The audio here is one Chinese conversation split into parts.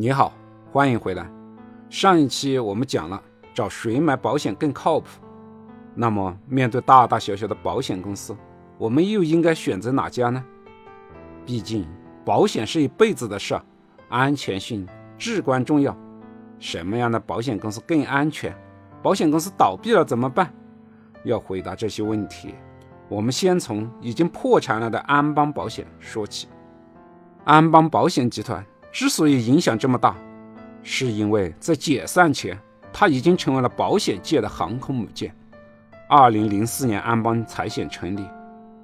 你好，欢迎回来。上一期我们讲了找谁买保险更靠谱，那么面对大大小小的保险公司，我们又应该选择哪家呢？毕竟保险是一辈子的事，安全性至关重要。什么样的保险公司更安全？保险公司倒闭了怎么办？要回答这些问题，我们先从已经破产了的安邦保险说起。安邦保险集团。之所以影响这么大，是因为在解散前，它已经成为了保险界的航空母舰。二零零四年，安邦财险成立，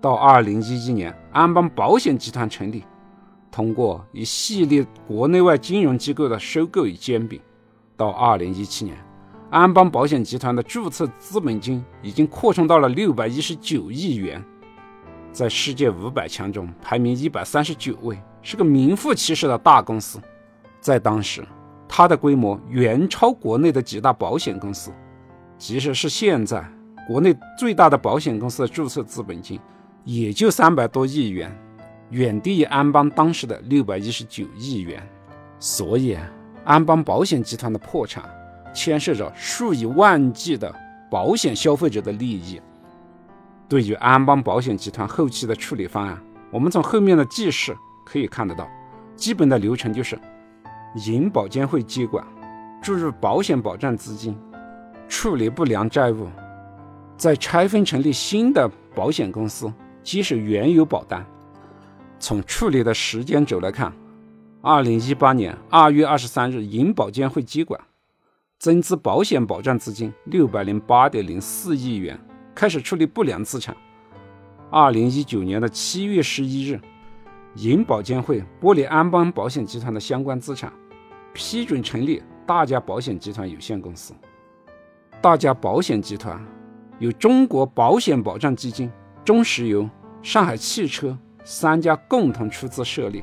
到二零一一年，安邦保险集团成立。通过一系列国内外金融机构的收购与兼并，到二零一七年，安邦保险集团的注册资本金已经扩充到了六百一十九亿元，在世界五百强中排名一百三十九位。是个名副其实的大公司，在当时，它的规模远超国内的几大保险公司。即使是现在，国内最大的保险公司的注册资本金也就三百多亿元，远低于安邦当时的六百一十九亿元。所以，安邦保险集团的破产牵涉着数以万计的保险消费者的利益。对于安邦保险集团后期的处理方案，我们从后面的记事。可以看得到，基本的流程就是：银保监会接管，注入保险保障资金，处理不良债务，再拆分成立新的保险公司，接手原有保单。从处理的时间轴来看，二零一八年二月二十三日，银保监会接管，增资保险保障资金六百零八点零四亿元，开始处理不良资产。二零一九年的七月十一日。银保监会剥离安邦保险集团的相关资产，批准成立大家保险集团有限公司。大家保险集团由中国保险保障基金、中石油、上海汽车三家共同出资设立。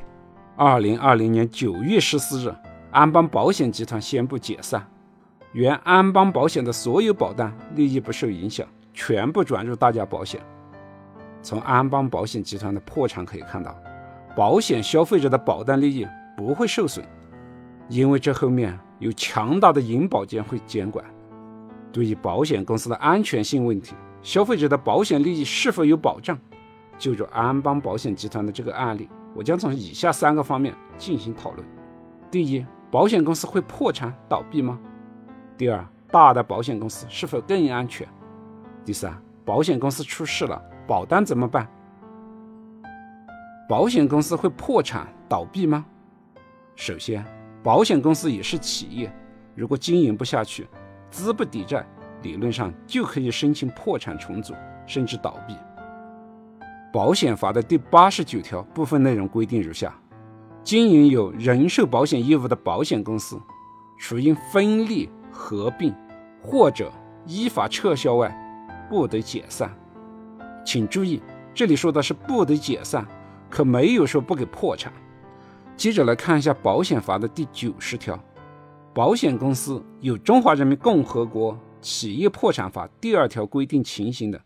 二零二零年九月十四日，安邦保险集团宣布解散，原安邦保险的所有保单利益不受影响，全部转入大家保险。从安邦保险集团的破产可以看到。保险消费者的保单利益不会受损，因为这后面有强大的银保监会监管。对于保险公司的安全性问题，消费者的保险利益是否有保障？就着安邦保险集团的这个案例，我将从以下三个方面进行讨论：第一，保险公司会破产倒闭吗？第二，大的保险公司是否更安全？第三，保险公司出事了，保单怎么办？保险公司会破产倒闭吗？首先，保险公司也是企业，如果经营不下去，资不抵债，理论上就可以申请破产重组，甚至倒闭。保险法的第八十九条部分内容规定如下：经营有人寿保险业务的保险公司，除因分立、合并或者依法撤销外，不得解散。请注意，这里说的是不得解散。可没有说不给破产。接着来看一下保险法的第九十条，保险公司有中华人民共和国企业破产法第二条规定情形的，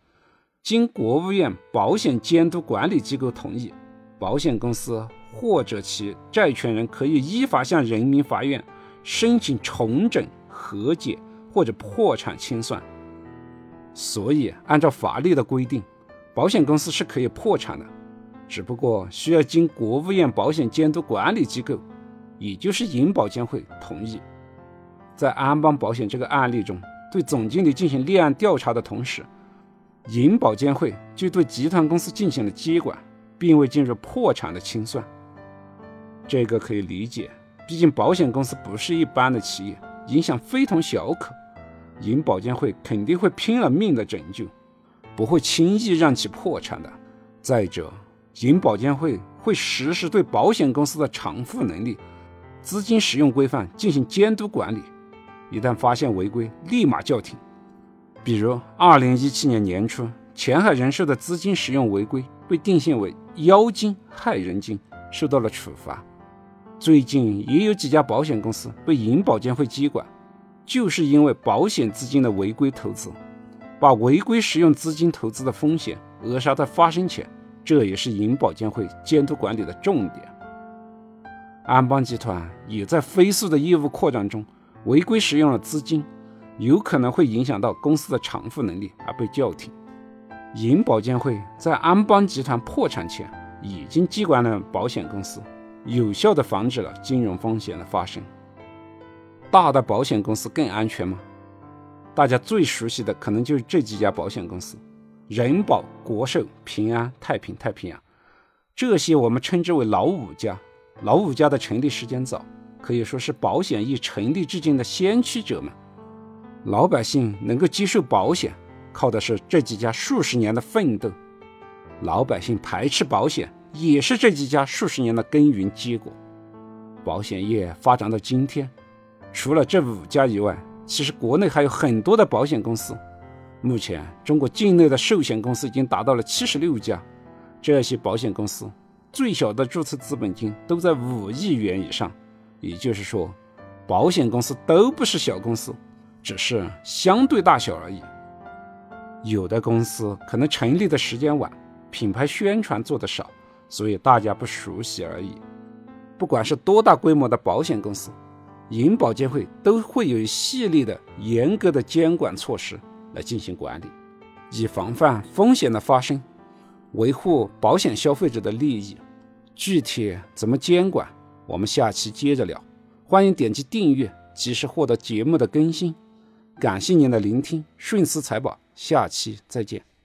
经国务院保险监督管理机构同意，保险公司或者其债权人可以依法向人民法院申请重整、和解或者破产清算。所以，按照法律的规定，保险公司是可以破产的。只不过需要经国务院保险监督管理机构，也就是银保监会同意。在安邦保险这个案例中，对总经理进行立案调查的同时，银保监会就对集团公司进行了接管，并未进入破产的清算。这个可以理解，毕竟保险公司不是一般的企业，影响非同小可，银保监会肯定会拼了命的拯救，不会轻易让其破产的。再者，银保监会会实时对保险公司的偿付能力、资金使用规范进行监督管理，一旦发现违规，立马叫停。比如，二零一七年年初，前海人寿的资金使用违规被定性为妖精害人精，受到了处罚。最近也有几家保险公司被银保监会接管，就是因为保险资金的违规投资，把违规使用资金投资的风险扼杀在发生前。这也是银保监会监督管理的重点。安邦集团也在飞速的业务扩张中违规使用了资金，有可能会影响到公司的偿付能力而被叫停。银保监会在安邦集团破产前已经接管了保险公司，有效的防止了金融风险的发生。大的保险公司更安全吗？大家最熟悉的可能就是这几家保险公司：人保、国寿、平安、太平、太平洋。这些我们称之为老五家。老五家的成立时间早，可以说是保险业成立至今的先驱者们。老百姓能够接受保险，靠的是这几家数十年的奋斗；老百姓排斥保险，也是这几家数十年的耕耘结果。保险业发展到今天，除了这五家以外，其实国内还有很多的保险公司。目前，中国境内的寿险公司已经达到了七十六家，这些保险公司。最小的注册资本金都在五亿元以上，也就是说，保险公司都不是小公司，只是相对大小而已。有的公司可能成立的时间晚，品牌宣传做得少，所以大家不熟悉而已。不管是多大规模的保险公司，银保监会都会有一系列的严格的监管措施来进行管理，以防范风险的发生，维护保险消费者的利益。具体怎么监管，我们下期接着聊。欢迎点击订阅，及时获得节目的更新。感谢您的聆听，顺思财宝，下期再见。